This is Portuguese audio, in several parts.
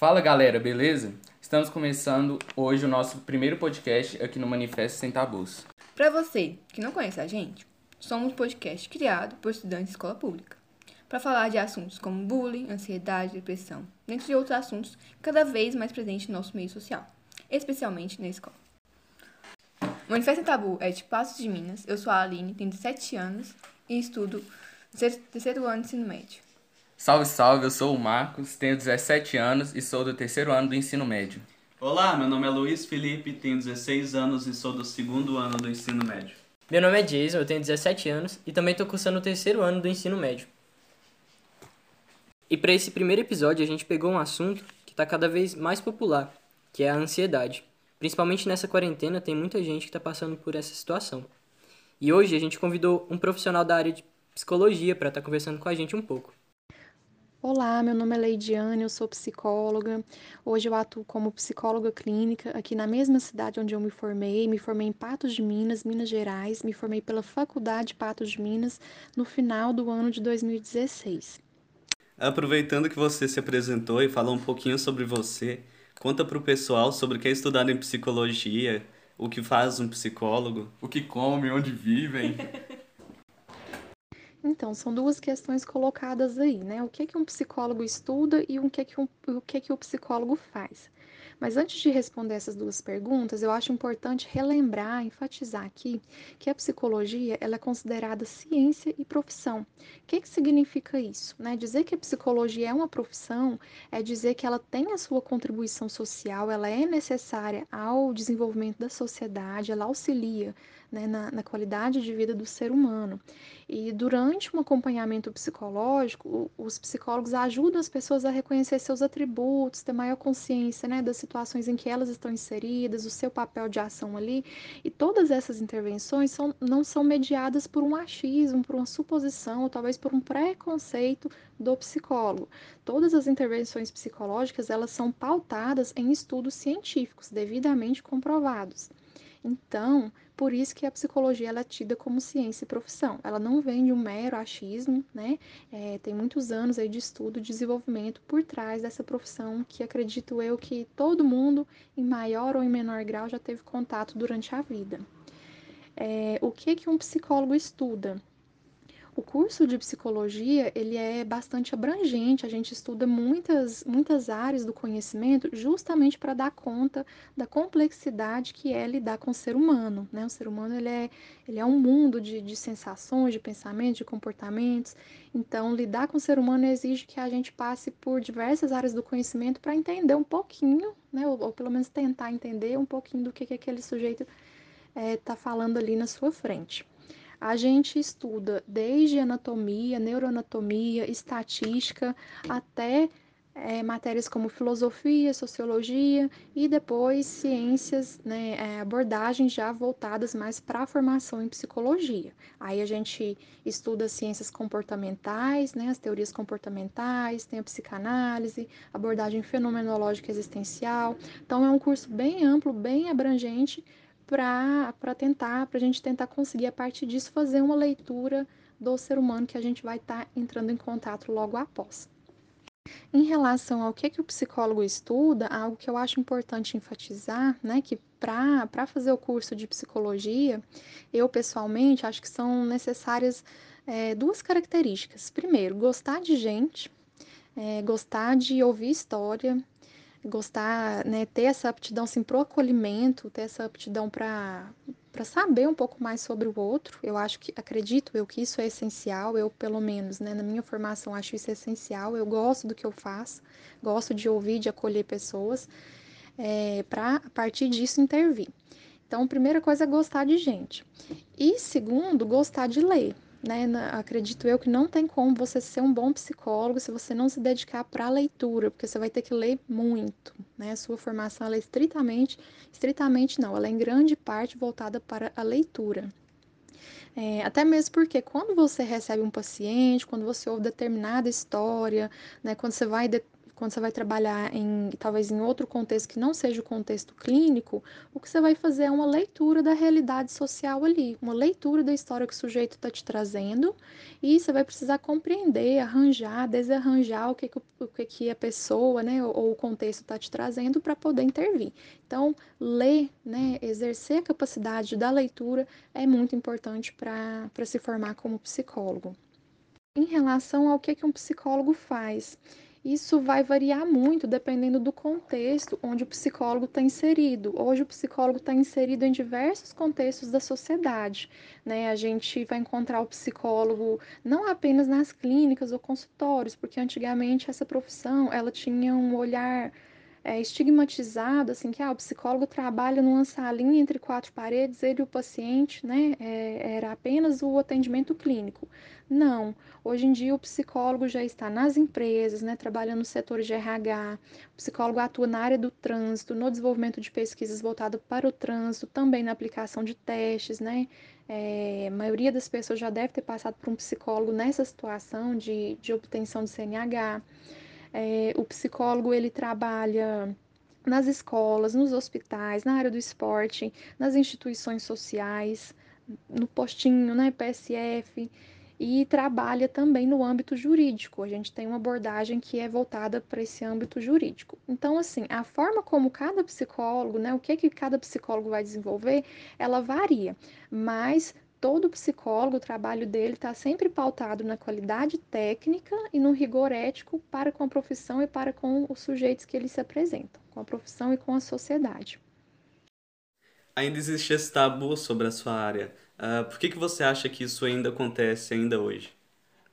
Fala galera, beleza? Estamos começando hoje o nosso primeiro podcast aqui no Manifesto Sem Tabus. Para você que não conhece a gente, somos um podcast criado por estudantes de escola pública para falar de assuntos como bullying, ansiedade, depressão, dentre outros assuntos cada vez mais presentes no nosso meio social, especialmente na escola. O Manifesto Sem Tabu é de Passos de Minas. Eu sou a Aline, tenho 17 anos e estudo terceiro ano de ensino médio. Salve, salve, eu sou o Marcos, tenho 17 anos e sou do terceiro ano do ensino médio. Olá, meu nome é Luiz Felipe, tenho 16 anos e sou do segundo ano do ensino médio. Meu nome é Jason, eu tenho 17 anos e também estou cursando o terceiro ano do ensino médio. E para esse primeiro episódio a gente pegou um assunto que está cada vez mais popular, que é a ansiedade. Principalmente nessa quarentena tem muita gente que está passando por essa situação. E hoje a gente convidou um profissional da área de psicologia para estar tá conversando com a gente um pouco. Olá, meu nome é Leidiane, eu sou psicóloga. Hoje eu atuo como psicóloga clínica aqui na mesma cidade onde eu me formei. Me formei em Patos de Minas, Minas Gerais. Me formei pela Faculdade Patos de Minas no final do ano de 2016. Aproveitando que você se apresentou e falou um pouquinho sobre você, conta para o pessoal sobre o que é estudar em psicologia, o que faz um psicólogo, o que come, onde vivem. Então, são duas questões colocadas aí, né? O que, que um psicólogo estuda e o que, que, um, o, que, que o psicólogo faz. Mas antes de responder essas duas perguntas, eu acho importante relembrar, enfatizar aqui que a psicologia ela é considerada ciência e profissão. O que, que significa isso? Né? Dizer que a psicologia é uma profissão é dizer que ela tem a sua contribuição social, ela é necessária ao desenvolvimento da sociedade, ela auxilia né, na, na, qualidade de vida do ser humano. E durante um acompanhamento psicológico, os psicólogos ajudam as pessoas a reconhecer seus atributos, ter maior consciência né, das situações em que elas estão inseridas, o seu papel de ação ali. E todas essas intervenções são, não são mediadas por um achismo, por uma suposição, ou talvez por um preconceito do psicólogo. Todas as intervenções psicológicas elas são pautadas em estudos científicos devidamente comprovados. Então, por isso que a psicologia ela é tida como ciência e profissão. Ela não vem de um mero achismo, né? É, tem muitos anos aí de estudo e desenvolvimento por trás dessa profissão que acredito eu que todo mundo, em maior ou em menor grau, já teve contato durante a vida. É, o que que um psicólogo estuda? O curso de psicologia, ele é bastante abrangente, a gente estuda muitas, muitas áreas do conhecimento justamente para dar conta da complexidade que é lidar com o ser humano, né? O ser humano, ele é, ele é um mundo de, de sensações, de pensamentos, de comportamentos, então lidar com o ser humano exige que a gente passe por diversas áreas do conhecimento para entender um pouquinho, né? Ou, ou, pelo menos tentar entender um pouquinho do que, que aquele sujeito está eh, é, falando ali na sua frente a gente estuda desde anatomia, neuroanatomia, estatística, até é, matérias como filosofia, sociologia e depois ciências, né, é, abordagens já voltadas mais para a formação em psicologia. Aí a gente estuda ciências comportamentais, né, as teorias comportamentais, tem a psicanálise, abordagem fenomenológica existencial. Então é um curso bem amplo, bem abrangente para tentar, para a gente tentar conseguir, a partir disso, fazer uma leitura do ser humano que a gente vai estar tá entrando em contato logo após. Em relação ao que, que o psicólogo estuda, algo que eu acho importante enfatizar, né, que para fazer o curso de psicologia, eu pessoalmente acho que são necessárias é, duas características. Primeiro, gostar de gente, é, gostar de ouvir história, gostar, né, ter essa aptidão assim, para o acolhimento, ter essa aptidão para para saber um pouco mais sobre o outro. Eu acho que acredito eu que isso é essencial. Eu pelo menos, né, na minha formação acho isso essencial. Eu gosto do que eu faço, gosto de ouvir, de acolher pessoas, é, para a partir disso intervir. Então, primeira coisa é gostar de gente. E segundo, gostar de ler né, acredito eu que não tem como você ser um bom psicólogo se você não se dedicar para a leitura, porque você vai ter que ler muito, né? A sua formação é estritamente, estritamente não, ela é em grande parte voltada para a leitura. É, até mesmo porque quando você recebe um paciente, quando você ouve determinada história, né, quando você vai de quando você vai trabalhar em talvez em outro contexto que não seja o contexto clínico, o que você vai fazer é uma leitura da realidade social ali, uma leitura da história que o sujeito está te trazendo, e você vai precisar compreender, arranjar, desarranjar o que, que, o que, que a pessoa, né, ou, ou o contexto está te trazendo para poder intervir. Então, ler, né, exercer a capacidade da leitura é muito importante para se formar como psicólogo. Em relação ao que, que um psicólogo faz, isso vai variar muito dependendo do contexto onde o psicólogo está inserido. Hoje, o psicólogo está inserido em diversos contextos da sociedade. Né? A gente vai encontrar o psicólogo não apenas nas clínicas ou consultórios, porque antigamente essa profissão ela tinha um olhar é, estigmatizado, assim, que ah, o psicólogo trabalha numa salinha entre quatro paredes, ele e o paciente, né, é, era apenas o atendimento clínico. Não, hoje em dia o psicólogo já está nas empresas, né, trabalhando no setor de RH, o psicólogo atua na área do trânsito, no desenvolvimento de pesquisas voltado para o trânsito, também na aplicação de testes, né, é, a maioria das pessoas já deve ter passado por um psicólogo nessa situação de, de obtenção de CNH. É, o psicólogo ele trabalha nas escolas, nos hospitais, na área do esporte, nas instituições sociais, no postinho, né, PSF, e trabalha também no âmbito jurídico. A gente tem uma abordagem que é voltada para esse âmbito jurídico. Então, assim, a forma como cada psicólogo, né, o que que cada psicólogo vai desenvolver, ela varia, mas todo psicólogo, o trabalho dele está sempre pautado na qualidade técnica e no rigor ético para com a profissão e para com os sujeitos que eles se apresentam, com a profissão e com a sociedade. Ainda existe esse tabu sobre a sua área. Uh, por que, que você acha que isso ainda acontece ainda hoje?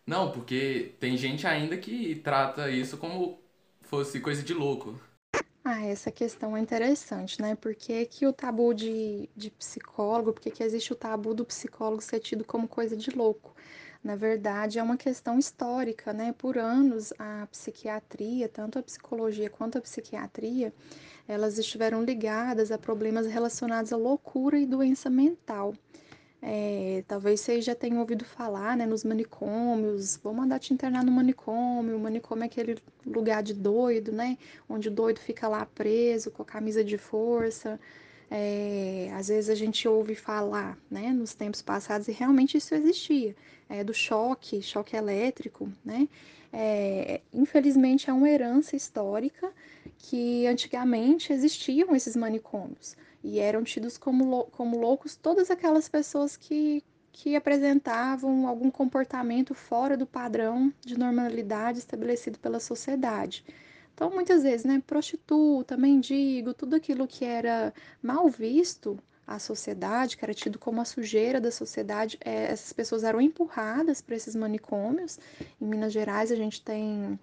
Não, porque tem gente ainda que trata isso como fosse coisa de louco. Ah, essa questão é interessante, né? Por que, que o tabu de, de psicólogo, por que, que existe o tabu do psicólogo ser tido como coisa de louco? Na verdade, é uma questão histórica, né? Por anos, a psiquiatria, tanto a psicologia quanto a psiquiatria, elas estiveram ligadas a problemas relacionados à loucura e doença mental. É, talvez vocês já tenham ouvido falar, né, nos manicômios, vou mandar te internar no manicômio, o manicômio é aquele lugar de doido, né, onde o doido fica lá preso com a camisa de força, é, às vezes a gente ouve falar, né, nos tempos passados, e realmente isso existia, é, do choque, choque elétrico, né, é, infelizmente é uma herança histórica que antigamente existiam esses manicômios, e eram tidos como, como loucos todas aquelas pessoas que, que apresentavam algum comportamento fora do padrão de normalidade estabelecido pela sociedade. Então, muitas vezes, né, prostituta, mendigo, tudo aquilo que era mal visto à sociedade, que era tido como a sujeira da sociedade, é, essas pessoas eram empurradas para esses manicômios. Em Minas Gerais, a gente tem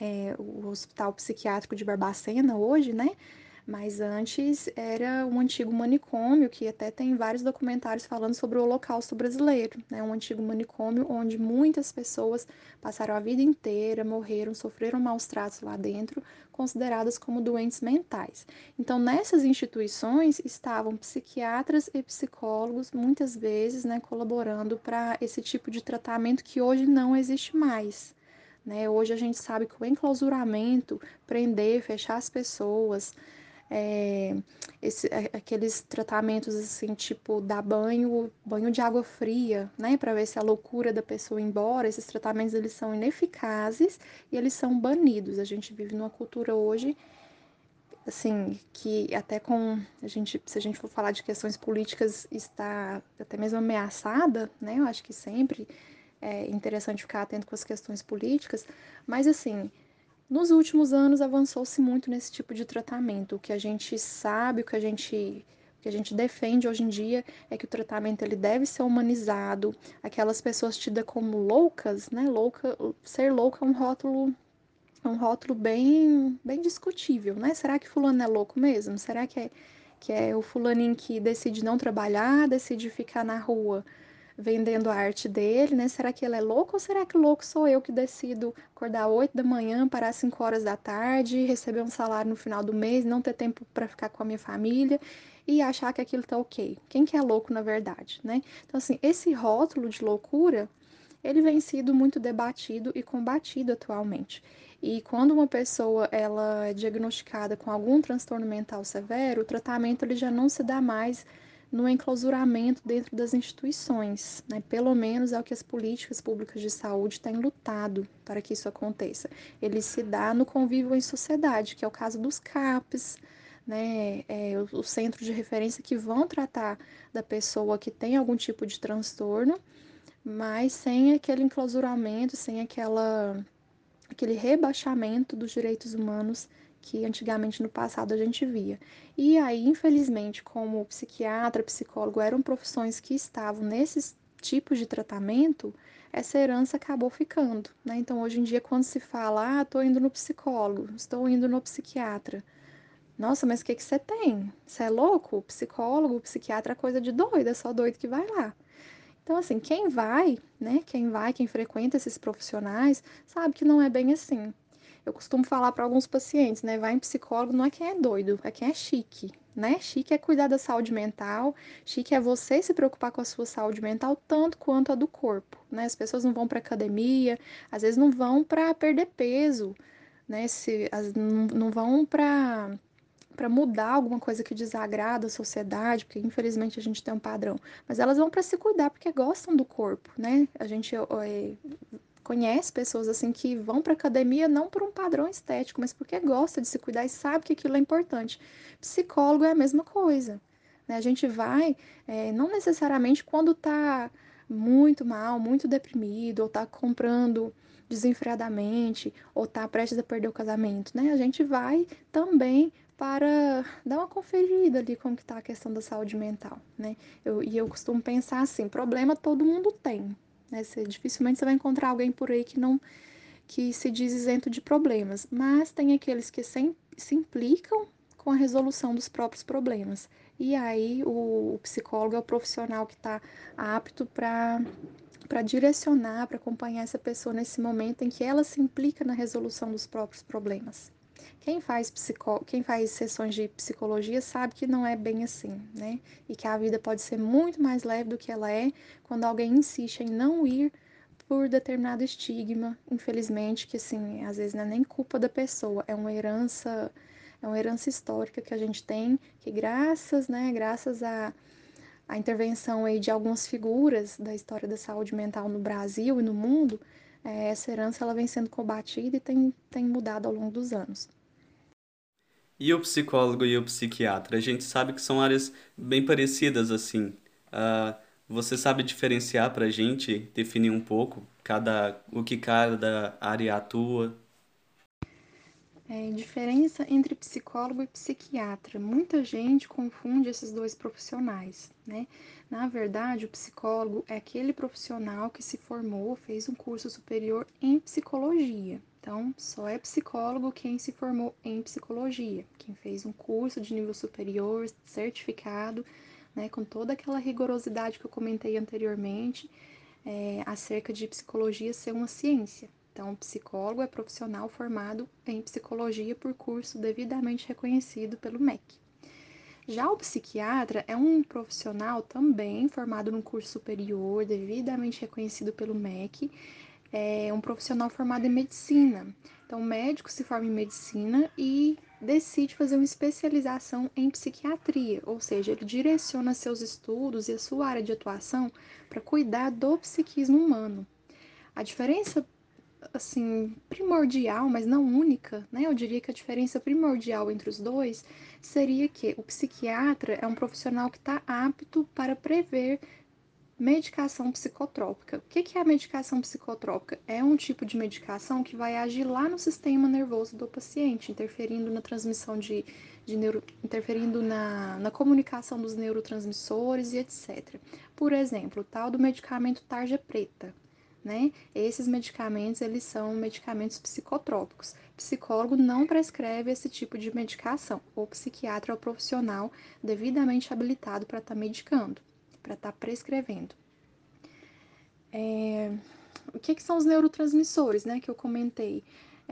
é, o Hospital Psiquiátrico de Barbacena hoje, né? Mas antes era um antigo manicômio, que até tem vários documentários falando sobre o Holocausto brasileiro, né? Um antigo manicômio onde muitas pessoas passaram a vida inteira, morreram, sofreram maus tratos lá dentro, consideradas como doentes mentais. Então, nessas instituições estavam psiquiatras e psicólogos, muitas vezes, né, colaborando para esse tipo de tratamento que hoje não existe mais. Né? Hoje a gente sabe que o enclausuramento, prender, fechar as pessoas, é, esse, aqueles tratamentos assim, tipo dar banho, banho de água fria, né, para ver se a loucura da pessoa ir embora. Esses tratamentos eles são ineficazes e eles são banidos. A gente vive numa cultura hoje assim, que até com a gente, se a gente for falar de questões políticas, está até mesmo ameaçada, né? Eu acho que sempre é interessante ficar atento com as questões políticas, mas assim, nos últimos anos avançou-se muito nesse tipo de tratamento. O que a gente sabe, o que a gente o que a gente defende hoje em dia é que o tratamento ele deve ser humanizado. Aquelas pessoas tidas como loucas, né? Louca, ser louca é um rótulo é um rótulo bem bem discutível, né? Será que fulano é louco mesmo? Será que é que é o fulaninho que decide não trabalhar, decide ficar na rua vendendo a arte dele, né? Será que ele é louco ou será que louco sou eu que decido acordar 8 da manhã, parar 5 horas da tarde, receber um salário no final do mês, não ter tempo para ficar com a minha família e achar que aquilo tá ok? Quem que é louco na verdade, né? Então, assim, esse rótulo de loucura ele vem sido muito debatido e combatido atualmente. E quando uma pessoa ela é diagnosticada com algum transtorno mental severo, o tratamento ele já não se dá mais no enclausuramento dentro das instituições. Né? Pelo menos é o que as políticas públicas de saúde têm lutado para que isso aconteça. Ele se dá no convívio em sociedade, que é o caso dos CAPs, né, é, o centro de referência que vão tratar da pessoa que tem algum tipo de transtorno, mas sem aquele enclausuramento, sem aquela, aquele rebaixamento dos direitos humanos que antigamente no passado a gente via. E aí, infelizmente, como psiquiatra, psicólogo eram profissões que estavam nesses tipos de tratamento, essa herança acabou ficando. Né? Então, hoje em dia, quando se fala, ah, estou indo no psicólogo, estou indo no psiquiatra. Nossa, mas o que, que você tem? Você é louco? Psicólogo, psiquiatra é coisa de doido, é só doido que vai lá. Então, assim, quem vai, né? Quem vai, quem frequenta esses profissionais, sabe que não é bem assim. Eu costumo falar para alguns pacientes, né? Vai em psicólogo não é quem é doido, é quem é chique, né? Chique é cuidar da saúde mental, chique é você se preocupar com a sua saúde mental tanto quanto a do corpo, né? As pessoas não vão para academia, às vezes não vão para perder peso, né? Se, as, não, não vão para para mudar alguma coisa que desagrada a sociedade, porque infelizmente a gente tem um padrão, mas elas vão para se cuidar porque gostam do corpo, né? A gente é, conhece pessoas assim que vão para academia não por um padrão estético, mas porque gosta de se cuidar e sabe que aquilo é importante. Psicólogo é a mesma coisa. Né? A gente vai, é, não necessariamente quando está muito mal, muito deprimido, ou está comprando desenfreadamente, ou está prestes a perder o casamento, né? A gente vai também para dar uma conferida ali como que está a questão da saúde mental, né? Eu, e eu costumo pensar assim, problema todo mundo tem, né? Você, dificilmente você vai encontrar alguém por aí que não que se diz isento de problemas, mas tem aqueles que se, se implicam com a resolução dos próprios problemas. E aí o, o psicólogo é o profissional que está apto para para direcionar, para acompanhar essa pessoa nesse momento em que ela se implica na resolução dos próprios problemas. Quem faz, psico... Quem faz sessões de psicologia sabe que não é bem assim, né? E que a vida pode ser muito mais leve do que ela é quando alguém insiste em não ir por determinado estigma, infelizmente, que assim, às vezes não é nem culpa da pessoa, é uma herança, é uma herança histórica que a gente tem, que graças, né, graças a a intervenção aí de algumas figuras da história da saúde mental no Brasil e no mundo, é, essa herança ela vem sendo combatida e tem, tem mudado ao longo dos anos. E o psicólogo e o psiquiatra? A gente sabe que são áreas bem parecidas, assim. Uh, você sabe diferenciar para a gente, definir um pouco cada, o que cada área atua? É, diferença entre psicólogo e psiquiatra. Muita gente confunde esses dois profissionais, né? Na verdade, o psicólogo é aquele profissional que se formou, fez um curso superior em psicologia. Então, só é psicólogo quem se formou em psicologia, quem fez um curso de nível superior, certificado, né, com toda aquela rigorosidade que eu comentei anteriormente, é, acerca de psicologia ser uma ciência. Então, o psicólogo é profissional formado em psicologia por curso devidamente reconhecido pelo MEC. Já o psiquiatra é um profissional também formado num curso superior, devidamente reconhecido pelo MEC, é um profissional formado em medicina. Então, o médico se forma em medicina e decide fazer uma especialização em psiquiatria, ou seja, ele direciona seus estudos e a sua área de atuação para cuidar do psiquismo humano. A diferença assim, primordial, mas não única, né? Eu diria que a diferença primordial entre os dois seria que o psiquiatra é um profissional que está apto para prever medicação psicotrópica. O que é a medicação psicotrópica? É um tipo de medicação que vai agir lá no sistema nervoso do paciente, interferindo na transmissão de, de neuro, interferindo na, na comunicação dos neurotransmissores e etc. Por exemplo, o tal do medicamento tarja preta, né? Esses medicamentos, eles são medicamentos psicotrópicos. Psicólogo não prescreve esse tipo de medicação. O psiquiatra é o profissional devidamente habilitado para estar tá medicando, para estar tá prescrevendo. É... O que, que, são os neurotransmissores, né? Que eu comentei.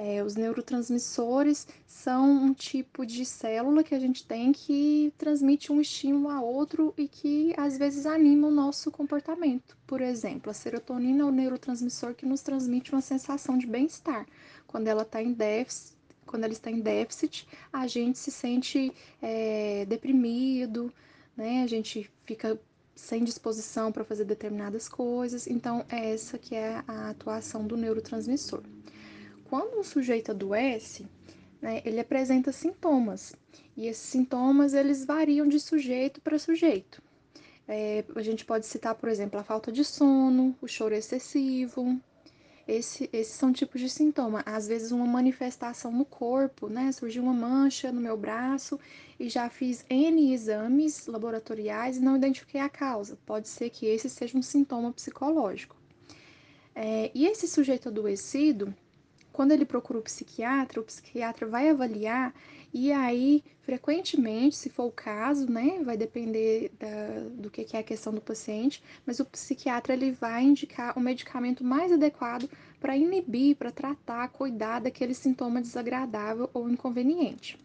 É, os neurotransmissores são um tipo de célula que a gente tem que transmite um estímulo a outro e que às vezes anima o nosso comportamento. Por exemplo, a serotonina é o neurotransmissor que nos transmite uma sensação de bem-estar. Quando ela está em déficit, quando ela está em déficit, a gente se sente é, deprimido, né? A gente fica sem disposição para fazer determinadas coisas. Então, é essa que é a atuação do neurotransmissor. Quando um sujeito adoece, né, ele apresenta sintomas. E esses sintomas, eles variam de sujeito para sujeito. É, a gente pode citar, por exemplo, a falta de sono, o choro excessivo, esse, esses são tipos de sintoma. Às vezes, uma manifestação no corpo, né? Surgiu uma mancha no meu braço e já fiz N exames laboratoriais e não identifiquei a causa. Pode ser que esse seja um sintoma psicológico. É, e esse sujeito adoecido, quando ele procura o psiquiatra, o psiquiatra vai avaliar e aí, frequentemente, se for o caso, né, vai depender da, do que, que é a questão do paciente, mas o psiquiatra ele vai indicar o medicamento mais adequado para inibir, para tratar, cuidar daquele sintoma desagradável ou inconveniente.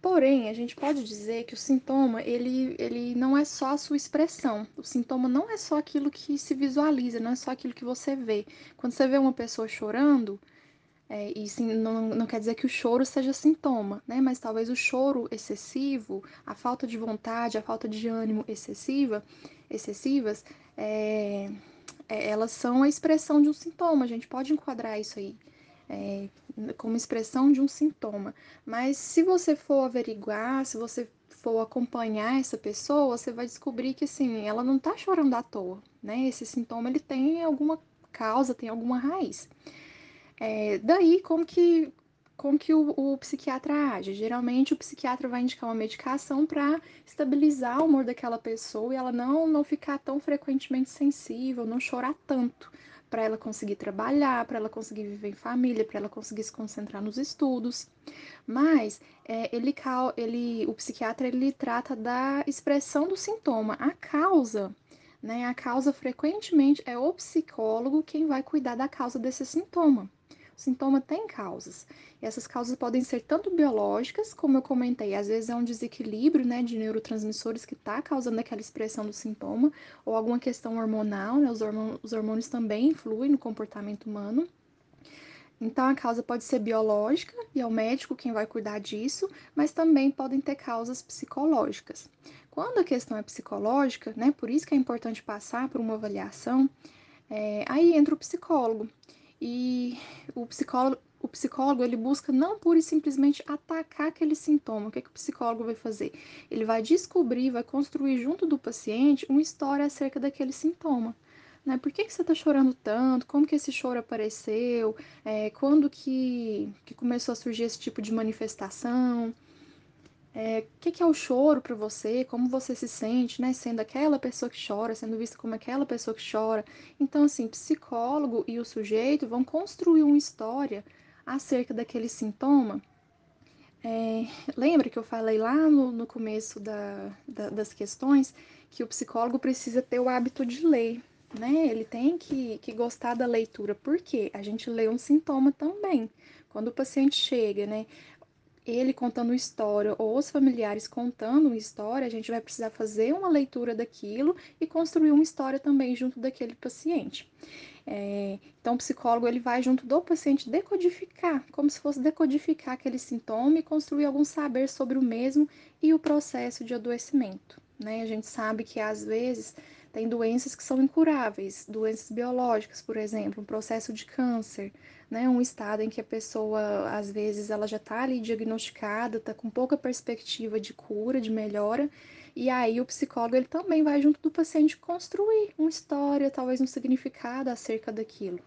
Porém, a gente pode dizer que o sintoma, ele, ele não é só a sua expressão. O sintoma não é só aquilo que se visualiza, não é só aquilo que você vê. Quando você vê uma pessoa chorando, é, e sim, não, não quer dizer que o choro seja sintoma, né? Mas talvez o choro excessivo, a falta de vontade, a falta de ânimo excessiva, excessivas, é, é, elas são a expressão de um sintoma. A gente pode enquadrar isso aí é, como expressão de um sintoma. Mas se você for averiguar, se você for acompanhar essa pessoa, você vai descobrir que assim, ela não está chorando à toa, né? Esse sintoma ele tem alguma causa, tem alguma raiz. É, daí, como que, como que o, o, psiquiatra age? Geralmente, o psiquiatra vai indicar uma medicação para estabilizar o humor daquela pessoa e ela não, não ficar tão frequentemente sensível, não chorar tanto, para ela conseguir trabalhar, para ela conseguir viver em família, para ela conseguir se concentrar nos estudos. Mas é, ele, ele, o psiquiatra ele trata da expressão do sintoma, a causa né? A causa frequentemente é o psicólogo quem vai cuidar da causa desse sintoma. O sintoma tem causas. E essas causas podem ser tanto biológicas, como eu comentei, às vezes é um desequilíbrio né, de neurotransmissores que está causando aquela expressão do sintoma, ou alguma questão hormonal, né, os, hormônios, os hormônios também influem no comportamento humano. Então, a causa pode ser biológica, e é o médico quem vai cuidar disso, mas também podem ter causas psicológicas. Quando a questão é psicológica, né, por isso que é importante passar por uma avaliação, é, aí entra o psicólogo. E o psicólogo, o psicólogo ele busca não pura e simplesmente atacar aquele sintoma. O que, é que o psicólogo vai fazer? Ele vai descobrir, vai construir junto do paciente uma história acerca daquele sintoma. Né? Por que, que você está chorando tanto? Como que esse choro apareceu? É, quando que, que começou a surgir esse tipo de manifestação? É, o que, que, é o choro para você, como você se sente, né? Sendo aquela pessoa que chora, sendo vista como aquela pessoa que chora. Então, assim, psicólogo e o sujeito vão construir uma história acerca daquele sintoma. É, lembra que eu falei lá no, no começo da, da, das questões que o psicólogo precisa ter o hábito de ler, né? Ele tem que, que gostar da leitura, porque a gente lê um sintoma também. Quando o paciente chega, né? Ele contando história ou os familiares contando história, a gente vai precisar fazer uma leitura daquilo e construir uma história também junto daquele paciente. É, então, o psicólogo ele vai junto do paciente decodificar, como se fosse decodificar aquele sintoma e construir algum saber sobre o mesmo e o processo de adoecimento. Né? A gente sabe que às vezes tem doenças que são incuráveis, doenças biológicas, por exemplo, um processo de câncer, né? Um estado em que a pessoa, às vezes, ela já está ali diagnosticada, está com pouca perspectiva de cura, de melhora, e aí o psicólogo ele também vai junto do paciente construir uma história, talvez um significado acerca daquilo.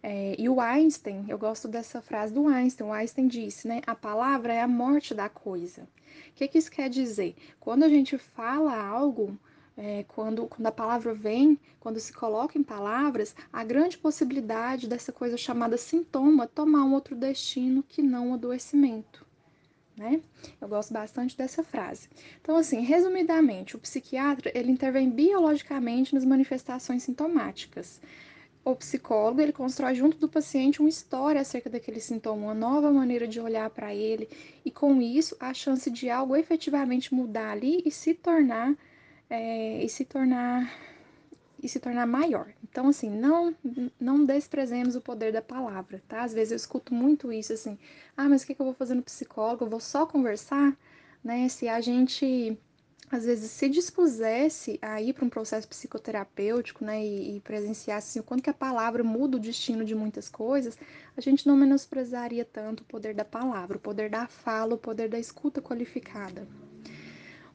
É, e o Einstein, eu gosto dessa frase do Einstein. O Einstein disse, né? A palavra é a morte da coisa. O que, que isso quer dizer? Quando a gente fala algo, é, quando, quando a palavra vem, quando se coloca em palavras, a grande possibilidade dessa coisa chamada sintoma tomar um outro destino que não o adoecimento. Né? Eu gosto bastante dessa frase. Então, assim, resumidamente, o psiquiatra ele intervém biologicamente nas manifestações sintomáticas. o psicólogo ele constrói junto do paciente uma história acerca daquele sintoma, uma nova maneira de olhar para ele, e com isso a chance de algo efetivamente mudar ali e se tornar é, e se tornar e se tornar maior. Então assim, não não desprezemos o poder da palavra, tá? Às vezes eu escuto muito isso assim: "Ah, mas o que, que eu vou fazer no psicólogo? Eu vou só conversar?" Né? Se a gente às vezes se dispusesse a ir para um processo psicoterapêutico, né, e, e presenciasse assim, o quanto que a palavra muda o destino de muitas coisas, a gente não menosprezaria tanto o poder da palavra, o poder da fala, o poder da escuta qualificada.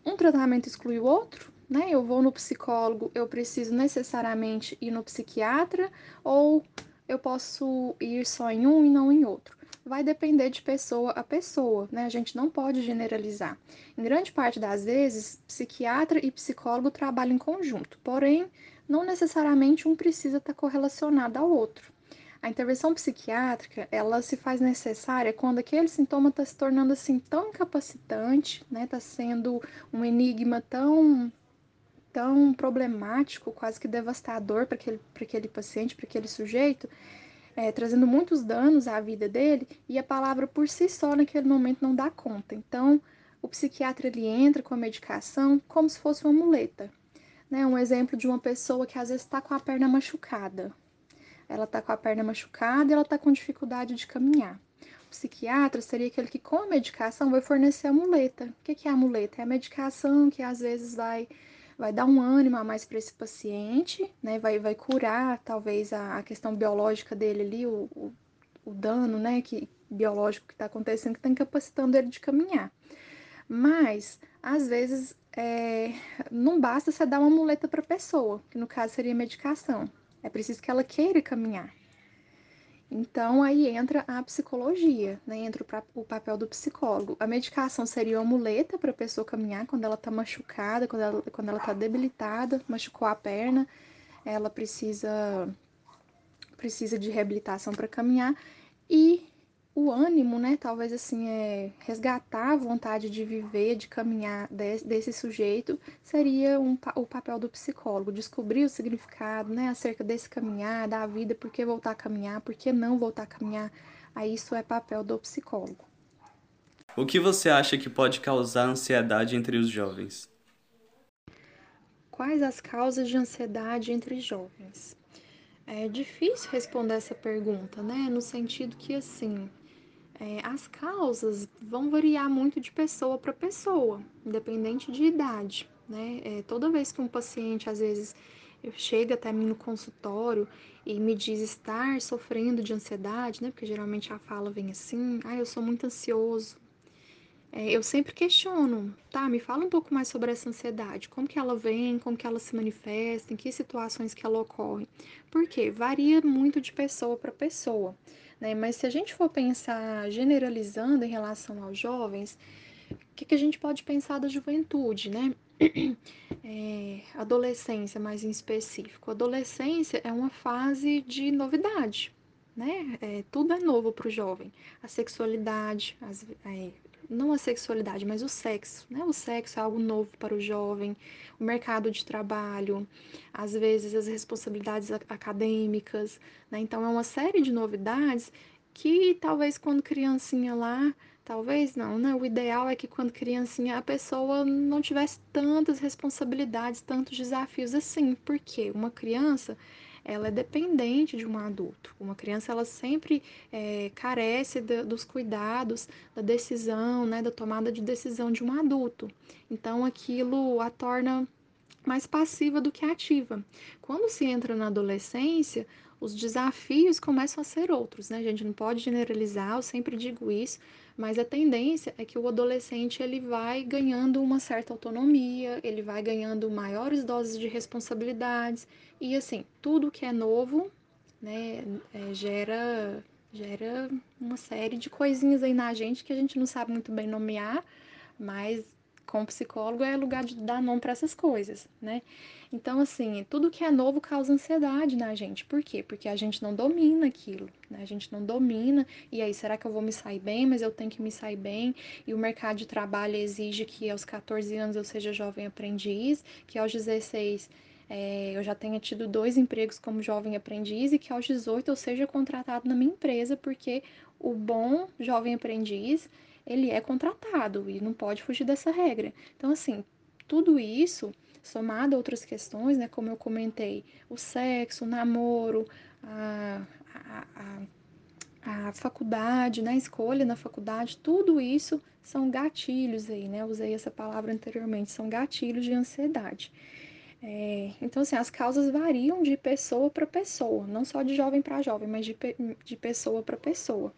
Um tratamento exclui o outro, né? Eu vou no psicólogo, eu preciso necessariamente ir no psiquiatra, ou eu posso ir só em um e não em outro vai depender de pessoa a pessoa, né? A gente não pode generalizar. Em grande parte das vezes, psiquiatra e psicólogo trabalham em conjunto, porém, não necessariamente um precisa estar correlacionado ao outro. A intervenção psiquiátrica, ela se faz necessária quando aquele sintoma está se tornando assim tão incapacitante, né? Está sendo um enigma tão tão problemático, quase que devastador para aquele, aquele paciente, para aquele sujeito, é, trazendo muitos danos à vida dele e a palavra por si só naquele momento não dá conta. Então, o psiquiatra ele entra com a medicação como se fosse uma muleta. Né? Um exemplo de uma pessoa que às vezes está com a perna machucada. Ela está com a perna machucada e ela está com dificuldade de caminhar. O psiquiatra seria aquele que, com a medicação, vai fornecer a muleta. O que é a muleta? É a medicação que às vezes vai vai dar um ânimo a mais para esse paciente, né? Vai, vai curar talvez a, a questão biológica dele ali, o, o, o dano, né? Que, biológico que está acontecendo, que está incapacitando ele de caminhar. Mas, às vezes, é, não basta você dar uma muleta para a pessoa, que no caso seria medicação. É preciso que ela queira caminhar. Então aí entra a psicologia, né? Entra o papel do psicólogo. A medicação seria uma muleta para a pessoa caminhar quando ela está machucada, quando ela, quando ela está debilitada, machucou a perna, ela precisa precisa de reabilitação para caminhar e o ânimo, né? Talvez assim, é resgatar a vontade de viver, de caminhar desse, desse sujeito, seria um, o papel do psicólogo, descobrir o significado, né? Acerca desse caminhar, da vida, por que voltar a caminhar, por que não voltar a caminhar. Aí isso é papel do psicólogo. O que você acha que pode causar ansiedade entre os jovens? Quais as causas de ansiedade entre jovens? É difícil responder essa pergunta, né? No sentido que, assim, é, as causas vão variar muito de pessoa para pessoa, independente de idade, né? É, toda vez que um paciente, às vezes, chega até mim no consultório e me diz estar sofrendo de ansiedade, né? Porque geralmente a fala vem assim, ah, eu sou muito ansioso. É, eu sempre questiono, tá? Me fala um pouco mais sobre essa ansiedade, como que ela vem, como que ela se manifesta, em que situações que ela ocorre. Porque varia muito de pessoa para pessoa. Né? Mas se a gente for pensar generalizando em relação aos jovens, o que, que a gente pode pensar da juventude, né? É, adolescência, mais em específico. Adolescência é uma fase de novidade, né? É, tudo é novo para o jovem. A sexualidade, as, é, não a sexualidade, mas o sexo, né? O sexo é algo novo para o jovem, o mercado de trabalho, às vezes as responsabilidades acadêmicas, né? Então é uma série de novidades que talvez quando criancinha lá, talvez não, né? O ideal é que quando criancinha a pessoa não tivesse tantas responsabilidades, tantos desafios assim, porque uma criança ela é dependente de um adulto. Uma criança ela sempre é, carece de, dos cuidados, da decisão, né, da tomada de decisão de um adulto. Então aquilo a torna mais passiva do que ativa. Quando se entra na adolescência, os desafios começam a ser outros, né? A gente não pode generalizar, eu sempre digo isso, mas a tendência é que o adolescente ele vai ganhando uma certa autonomia, ele vai ganhando maiores doses de responsabilidades. E assim tudo que é novo, né, é, gera gera uma série de coisinhas aí na gente que a gente não sabe muito bem nomear, mas com o psicólogo é lugar de dar nome para essas coisas, né? Então, assim, tudo que é novo causa ansiedade na gente. Por quê? Porque a gente não domina aquilo, né? A gente não domina. E aí, será que eu vou me sair bem? Mas eu tenho que me sair bem. E o mercado de trabalho exige que aos 14 anos eu seja jovem aprendiz, que aos 16 é, eu já tenha tido dois empregos como jovem aprendiz e que aos 18 eu seja contratado na minha empresa, porque o bom jovem aprendiz, ele é contratado e não pode fugir dessa regra. Então, assim, tudo isso, somado a outras questões, né, como eu comentei, o sexo, o namoro, a, a, a, a faculdade, né, a escolha na faculdade, tudo isso são gatilhos aí, né? Usei essa palavra anteriormente, são gatilhos de ansiedade. É, então, assim, as causas variam de pessoa para pessoa, não só de jovem para jovem, mas de, de pessoa para pessoa.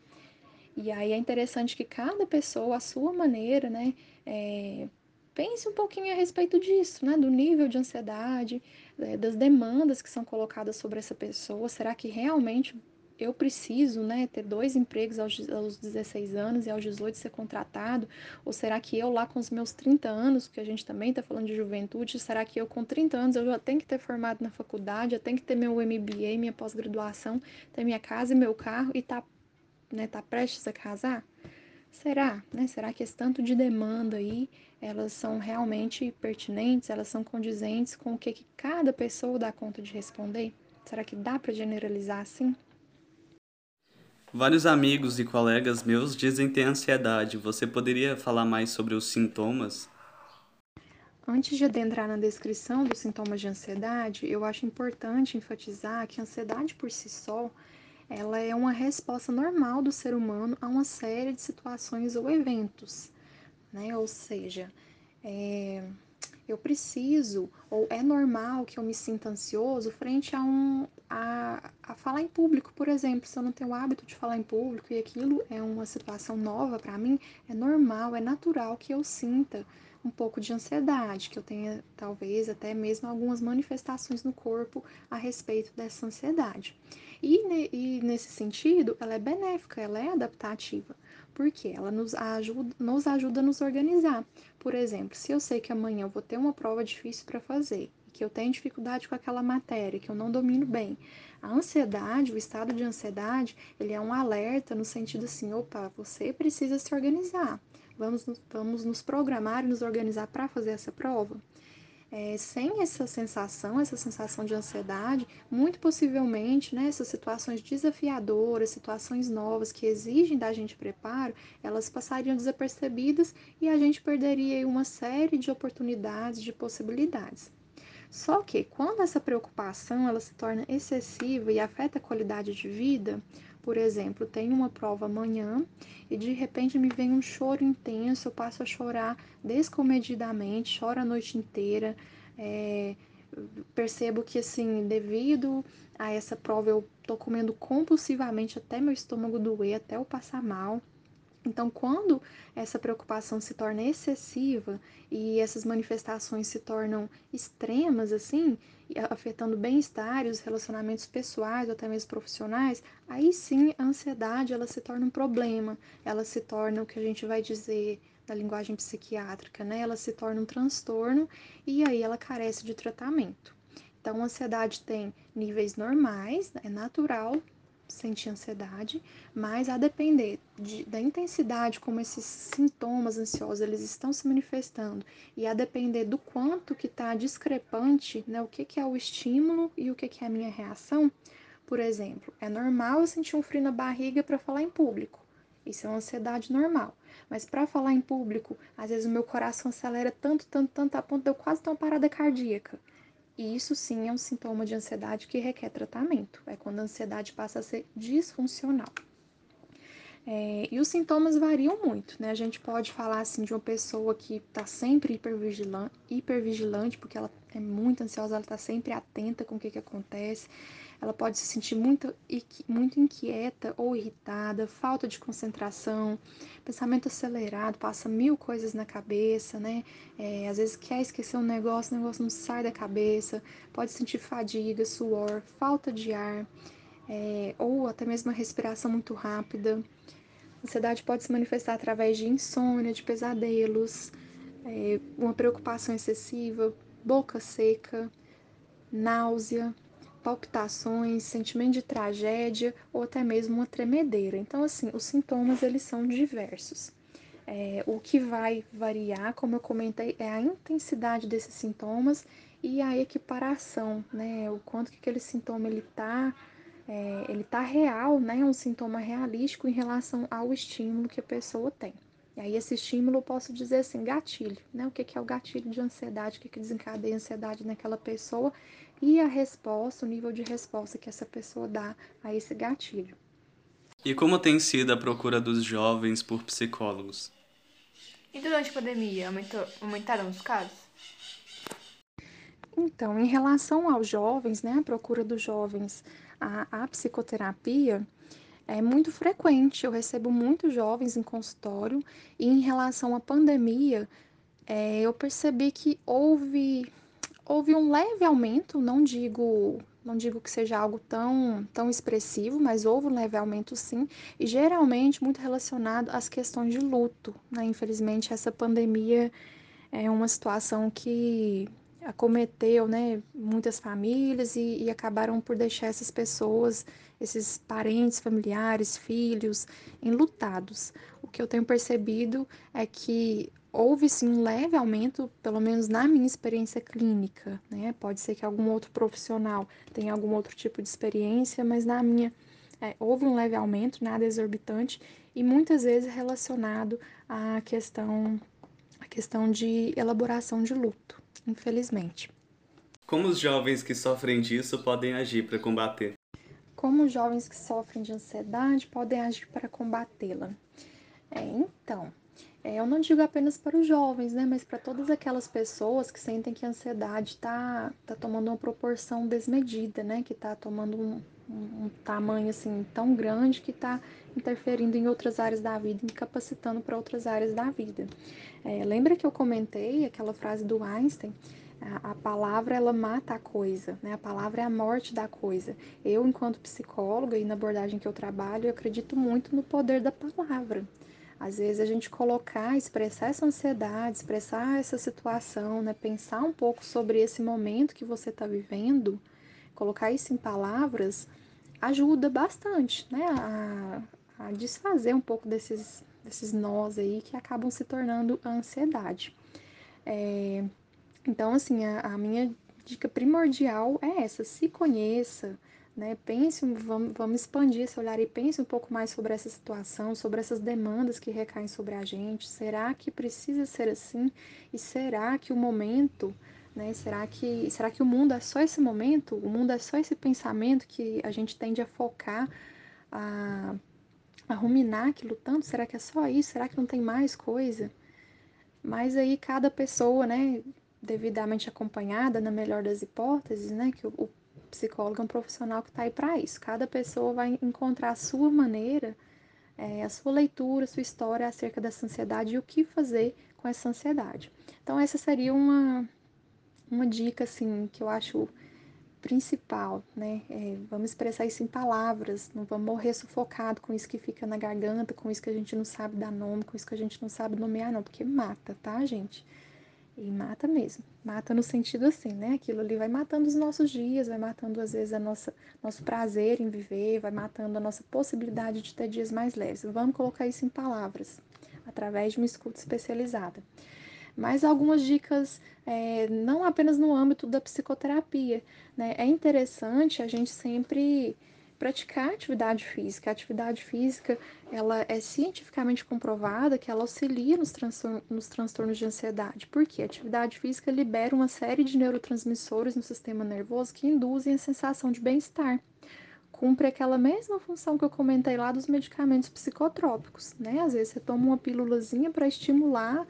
E aí é interessante que cada pessoa, a sua maneira, né, é, pense um pouquinho a respeito disso, né, do nível de ansiedade, é, das demandas que são colocadas sobre essa pessoa. Será que realmente eu preciso né, ter dois empregos aos, aos 16 anos e aos 18 ser contratado? Ou será que eu lá com os meus 30 anos, que a gente também está falando de juventude, será que eu com 30 anos eu já tenho que ter formado na faculdade, já tenho que ter meu MBA, minha pós-graduação, ter minha casa e meu carro e tá, né, tá prestes a casar? Será? Né? Será que esse tanto de demanda aí, elas são realmente pertinentes, elas são condizentes com o que, que cada pessoa dá conta de responder? Será que dá para generalizar assim? Vários amigos e colegas meus dizem ter ansiedade. Você poderia falar mais sobre os sintomas? Antes de adentrar na descrição dos sintomas de ansiedade, eu acho importante enfatizar que a ansiedade por si só, ela é uma resposta normal do ser humano a uma série de situações ou eventos, né? Ou seja, é, eu preciso, ou é normal que eu me sinta ansioso frente a um a, a falar em público, por exemplo, se eu não tenho o hábito de falar em público e aquilo é uma situação nova para mim, é normal, é natural que eu sinta um pouco de ansiedade, que eu tenha talvez até mesmo algumas manifestações no corpo a respeito dessa ansiedade. E, e nesse sentido, ela é benéfica, ela é adaptativa porque ela nos ajuda, nos ajuda a nos organizar. Por exemplo, se eu sei que amanhã eu vou ter uma prova difícil para fazer, que eu tenho dificuldade com aquela matéria, que eu não domino bem, a ansiedade, o estado de ansiedade, ele é um alerta no sentido assim, opa, você precisa se organizar. Vamos, vamos nos programar e nos organizar para fazer essa prova é, sem essa sensação, essa sensação de ansiedade, muito possivelmente, né, essas situações desafiadoras, situações novas que exigem da gente preparo, elas passariam desapercebidas e a gente perderia uma série de oportunidades, de possibilidades. Só que quando essa preocupação ela se torna excessiva e afeta a qualidade de vida, por exemplo, tenho uma prova amanhã e de repente me vem um choro intenso, eu passo a chorar descomedidamente, choro a noite inteira. É, percebo que, assim, devido a essa prova, eu tô comendo compulsivamente até meu estômago doer, até eu passar mal. Então, quando essa preocupação se torna excessiva e essas manifestações se tornam extremas, assim, afetando o bem-estar e os relacionamentos pessoais ou até mesmo profissionais, aí sim a ansiedade ela se torna um problema, ela se torna o que a gente vai dizer na linguagem psiquiátrica, né? Ela se torna um transtorno e aí ela carece de tratamento. Então, a ansiedade tem níveis normais, é natural sentir ansiedade, mas a depender de, da intensidade como esses sintomas ansiosos eles estão se manifestando e a depender do quanto que está discrepante, né, o que, que é o estímulo e o que, que é a minha reação, por exemplo, é normal eu sentir um frio na barriga para falar em público. Isso é uma ansiedade normal. Mas para falar em público, às vezes o meu coração acelera tanto, tanto, tanto, a ponto de eu quase ter uma parada cardíaca. E isso sim é um sintoma de ansiedade que requer tratamento. É quando a ansiedade passa a ser disfuncional. É, e os sintomas variam muito, né? A gente pode falar assim de uma pessoa que está sempre hipervigilante, hipervigilante, porque ela é muito ansiosa, ela está sempre atenta com o que, que acontece. Ela pode se sentir muito, muito inquieta ou irritada, falta de concentração, pensamento acelerado, passa mil coisas na cabeça, né? É, às vezes quer esquecer um negócio, o negócio não sai da cabeça, pode sentir fadiga, suor, falta de ar, é, ou até mesmo uma respiração muito rápida. A ansiedade pode se manifestar através de insônia, de pesadelos, é, uma preocupação excessiva, boca seca, náusea, palpitações, sentimento de tragédia ou até mesmo uma tremedeira. Então, assim, os sintomas eles são diversos. É, o que vai variar, como eu comentei, é a intensidade desses sintomas e a equiparação, né? O quanto que aquele sintoma ele tá, é, ele tá real, né? Um sintoma realístico em relação ao estímulo que a pessoa tem. E aí esse estímulo eu posso dizer assim, gatilho, né? O que, que é o gatilho de ansiedade, o que, que desencadeia a ansiedade naquela pessoa e a resposta, o nível de resposta que essa pessoa dá a esse gatilho. E como tem sido a procura dos jovens por psicólogos? E durante a pandemia, aumentou, aumentaram os casos? Então, em relação aos jovens, né, a procura dos jovens à, à psicoterapia é muito frequente. Eu recebo muitos jovens em consultório e em relação à pandemia, é, eu percebi que houve houve um leve aumento, não digo não digo que seja algo tão, tão expressivo, mas houve um leve aumento sim, e geralmente muito relacionado às questões de luto. Né? Infelizmente, essa pandemia é uma situação que acometeu né, muitas famílias e, e acabaram por deixar essas pessoas, esses parentes, familiares, filhos, enlutados. O que eu tenho percebido é que houve sim um leve aumento, pelo menos na minha experiência clínica, né? Pode ser que algum outro profissional tenha algum outro tipo de experiência, mas na minha é, houve um leve aumento, nada exorbitante, e muitas vezes relacionado à questão, à questão de elaboração de luto, infelizmente. Como os jovens que sofrem disso podem agir para combater? Como os jovens que sofrem de ansiedade podem agir para combatê-la? É, então, é, eu não digo apenas para os jovens, né, mas para todas aquelas pessoas que sentem que a ansiedade está tá tomando uma proporção desmedida, né, que está tomando um, um, tamanho assim tão grande que está interferindo em outras áreas da vida, incapacitando para outras áreas da vida. É, lembra que eu comentei aquela frase do Einstein? A, a palavra ela mata a coisa, né? A palavra é a morte da coisa. Eu, enquanto psicóloga e na abordagem que eu trabalho, eu acredito muito no poder da palavra. Às vezes a gente colocar, expressar essa ansiedade, expressar essa situação, né? pensar um pouco sobre esse momento que você está vivendo, colocar isso em palavras, ajuda bastante né? a, a desfazer um pouco desses, desses nós aí que acabam se tornando ansiedade. É, então, assim, a, a minha dica primordial é essa: se conheça, né? Pense, vamos, vamos expandir esse olhar e pense um pouco mais sobre essa situação, sobre essas demandas que recaem sobre a gente. Será que precisa ser assim? E será que o momento, né? Será que, será que o mundo é só esse momento? O mundo é só esse pensamento que a gente tende a focar, a, a ruminar aquilo tanto? Será que é só isso? Será que não tem mais coisa? Mas aí cada pessoa, né, devidamente acompanhada, na melhor das hipóteses, né, que o, psicólogo é um profissional que está aí para isso. Cada pessoa vai encontrar a sua maneira, é, a sua leitura, a sua história acerca dessa ansiedade e o que fazer com essa ansiedade. Então, essa seria uma, uma dica, assim, que eu acho principal, né? É, vamos expressar isso em palavras, não vamos morrer sufocado com isso que fica na garganta, com isso que a gente não sabe dar nome, com isso que a gente não sabe nomear, não, porque mata, tá, gente? E mata mesmo. Mata no sentido assim, né? Aquilo ali vai matando os nossos dias, vai matando às vezes a nossa nosso prazer em viver, vai matando a nossa possibilidade de ter dias mais leves. Vamos colocar isso em palavras, através de uma escuta especializada. Mas algumas dicas, é, não apenas no âmbito da psicoterapia, né? É interessante a gente sempre praticar atividade física. A atividade física, ela é cientificamente comprovada que ela auxilia nos, transtornos, nos transtornos de ansiedade. Porque a atividade física libera uma série de neurotransmissores no sistema nervoso que induzem a sensação de bem-estar. Cumpre aquela mesma função que eu comentei lá dos medicamentos psicotrópicos, né? Às vezes você toma uma pílulazinha para estimular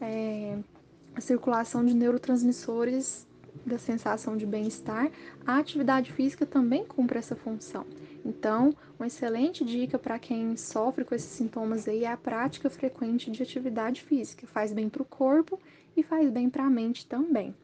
é, a circulação de neurotransmissores da sensação de bem-estar, a atividade física também cumpre essa função. Então, uma excelente dica para quem sofre com esses sintomas aí é a prática frequente de atividade física. Faz bem para o corpo e faz bem para a mente também.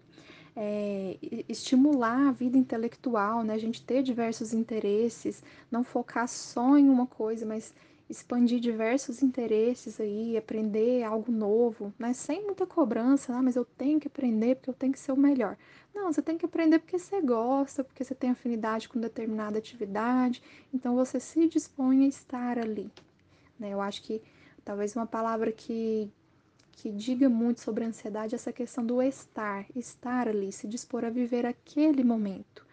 É, estimular a vida intelectual, né? A gente ter diversos interesses, não focar só em uma coisa, mas expandir diversos interesses aí, aprender algo novo, né? Sem muita cobrança, ah, mas eu tenho que aprender porque eu tenho que ser o melhor. Não, você tem que aprender porque você gosta, porque você tem afinidade com determinada atividade, então você se dispõe a estar ali. Né? Eu acho que talvez uma palavra que, que diga muito sobre a ansiedade é essa questão do estar, estar ali, se dispor a viver aquele momento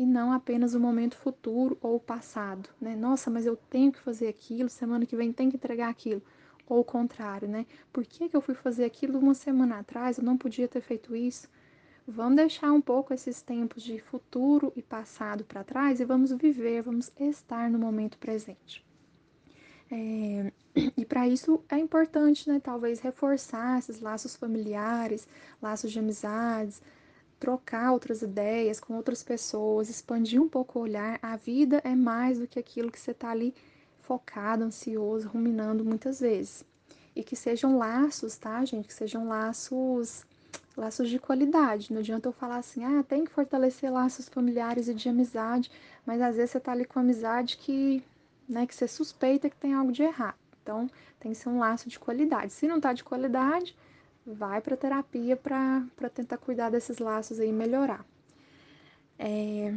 e não apenas o momento futuro ou passado, né? Nossa, mas eu tenho que fazer aquilo, semana que vem tem que entregar aquilo. Ou o contrário, né? Por que, que eu fui fazer aquilo uma semana atrás? Eu não podia ter feito isso. Vamos deixar um pouco esses tempos de futuro e passado para trás e vamos viver, vamos estar no momento presente. É, e para isso é importante, né, talvez reforçar esses laços familiares, laços de amizades, trocar outras ideias com outras pessoas, expandir um pouco o olhar. A vida é mais do que aquilo que você está ali focado, ansioso, ruminando muitas vezes. E que sejam laços, tá, gente? Que sejam laços laços de qualidade. Não adianta eu falar assim, ah, tem que fortalecer laços familiares e de amizade, mas às vezes você tá ali com amizade que, né, que você suspeita que tem algo de errado. Então, tem que ser um laço de qualidade. Se não tá de qualidade, vai para terapia para tentar cuidar desses laços aí e melhorar. É,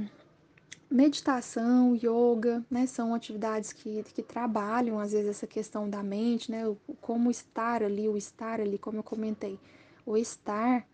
meditação, yoga, né, são atividades que, que trabalham às vezes essa questão da mente, né, o, como estar ali, o estar ali, como eu comentei, o estar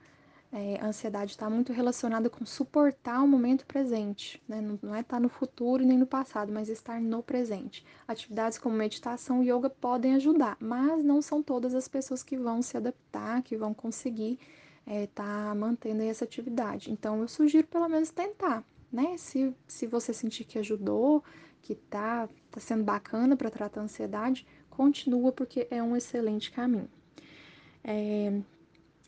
é, a ansiedade está muito relacionada com suportar o momento presente, né? não, não é estar tá no futuro nem no passado, mas estar no presente. Atividades como meditação e yoga podem ajudar, mas não são todas as pessoas que vão se adaptar, que vão conseguir estar é, tá mantendo essa atividade. Então, eu sugiro pelo menos tentar, né? Se, se você sentir que ajudou, que tá, tá sendo bacana para tratar a ansiedade, continua porque é um excelente caminho. É,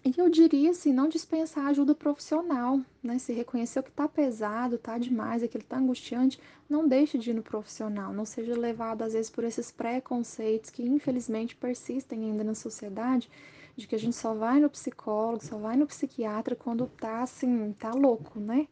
e eu diria assim, não dispensar ajuda profissional, né? Se reconheceu que tá pesado, tá demais, aquilo tá angustiante, não deixe de ir no profissional, não seja levado às vezes por esses preconceitos que infelizmente persistem ainda na sociedade, de que a gente só vai no psicólogo, só vai no psiquiatra quando tá assim, tá louco, né?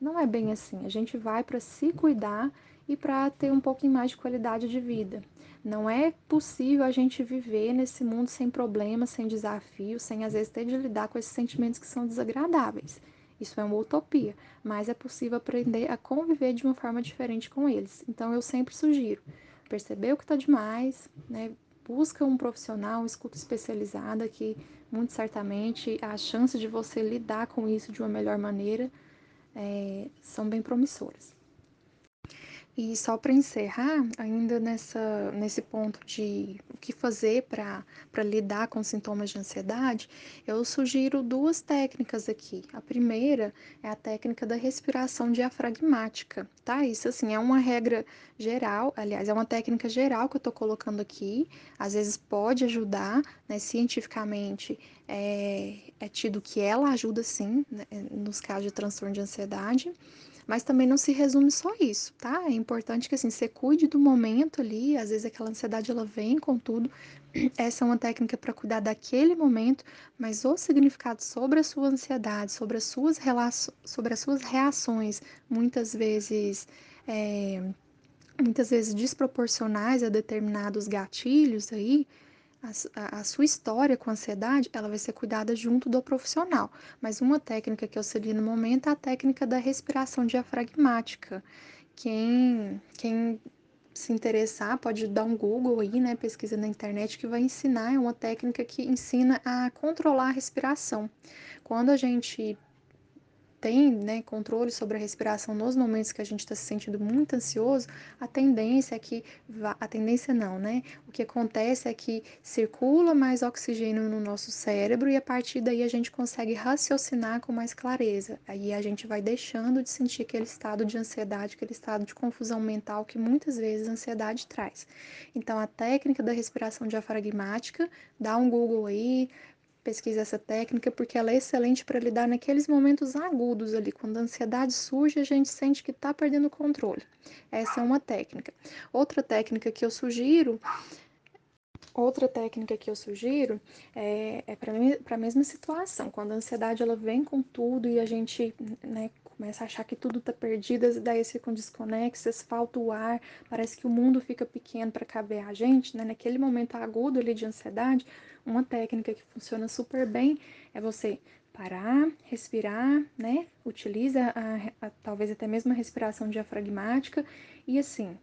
Não é bem assim. A gente vai para se cuidar e para ter um pouquinho mais de qualidade de vida. Não é possível a gente viver nesse mundo sem problemas, sem desafios, sem às vezes ter de lidar com esses sentimentos que são desagradáveis. Isso é uma utopia, mas é possível aprender a conviver de uma forma diferente com eles. Então eu sempre sugiro, perceber o que está demais, né? Busca um profissional, escuta especializada que muito certamente a chance de você lidar com isso de uma melhor maneira é, são bem promissoras. E só para encerrar, ainda nessa, nesse ponto de o que fazer para lidar com sintomas de ansiedade, eu sugiro duas técnicas aqui. A primeira é a técnica da respiração diafragmática, tá? Isso, assim, é uma regra geral, aliás, é uma técnica geral que eu estou colocando aqui. Às vezes pode ajudar, né? Cientificamente é, é tido que ela ajuda sim, né? nos casos de transtorno de ansiedade. Mas também não se resume só isso, tá? É importante que assim, você cuide do momento ali, às vezes aquela ansiedade ela vem com tudo. Essa é uma técnica para cuidar daquele momento, mas o significado sobre a sua ansiedade, sobre as suas relações, sobre as suas reações, muitas vezes é, muitas vezes desproporcionais a determinados gatilhos aí, a, sua história com ansiedade, ela vai ser cuidada junto do profissional. Mas uma técnica que eu auxilia no momento é a técnica da respiração diafragmática. Quem, quem se interessar, pode dar um Google aí, né, pesquisa na internet que vai ensinar, é uma técnica que ensina a controlar a respiração. Quando a gente tem né, controle sobre a respiração nos momentos que a gente está se sentindo muito ansioso, a tendência é que a tendência não, né? O que acontece é que circula mais oxigênio no nosso cérebro e a partir daí a gente consegue raciocinar com mais clareza. Aí a gente vai deixando de sentir aquele estado de ansiedade, aquele estado de confusão mental que muitas vezes a ansiedade traz. Então a técnica da respiração diafragmática, dá um Google aí, pesquisa essa técnica porque ela é excelente para lidar naqueles momentos agudos ali, quando a ansiedade surge, a gente sente que está perdendo o controle. Essa é uma técnica. Outra técnica que eu sugiro Outra técnica que eu sugiro é, é para a mesma situação, quando a ansiedade ela vem com tudo e a gente né, começa a achar que tudo está perdido, as ideias ficam desconexas, falta o ar, parece que o mundo fica pequeno para caber a gente, né? naquele momento agudo ali de ansiedade, uma técnica que funciona super bem é você parar, respirar, né? Utiliza a, a, talvez até mesmo a respiração diafragmática e assim,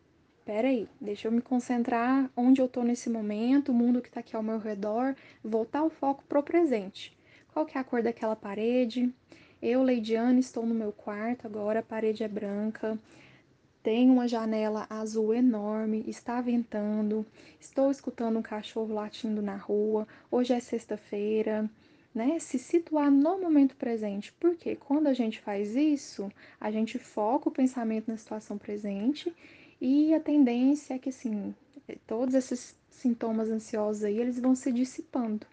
peraí, deixa eu me concentrar onde eu tô nesse momento, o mundo que tá aqui ao meu redor, voltar o foco pro presente. Qual que é a cor daquela parede? Eu, Leidiane, estou no meu quarto agora, a parede é branca, tem uma janela azul enorme, está ventando, estou escutando um cachorro latindo na rua, hoje é sexta-feira, né? Se situar no momento presente. Porque quando a gente faz isso, a gente foca o pensamento na situação presente e a tendência é que, assim, todos esses sintomas ansiosos aí, eles vão se dissipando.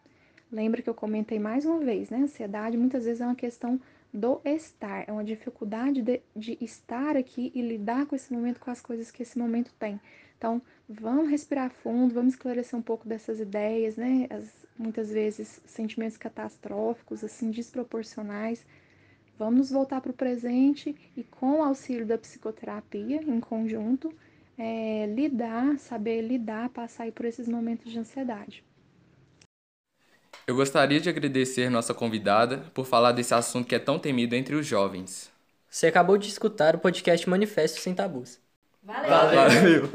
Lembra que eu comentei mais uma vez, né? Ansiedade muitas vezes é uma questão do estar, é uma dificuldade de, de estar aqui e lidar com esse momento, com as coisas que esse momento tem. Então, vamos respirar fundo, vamos esclarecer um pouco dessas ideias, né? As, muitas vezes sentimentos catastróficos, assim, desproporcionais. Vamos voltar para o presente e, com o auxílio da psicoterapia em conjunto, é, lidar, saber lidar, passar por esses momentos de ansiedade. Eu gostaria de agradecer nossa convidada por falar desse assunto que é tão temido entre os jovens. Você acabou de escutar o podcast Manifesto Sem Tabus. Valeu! Valeu.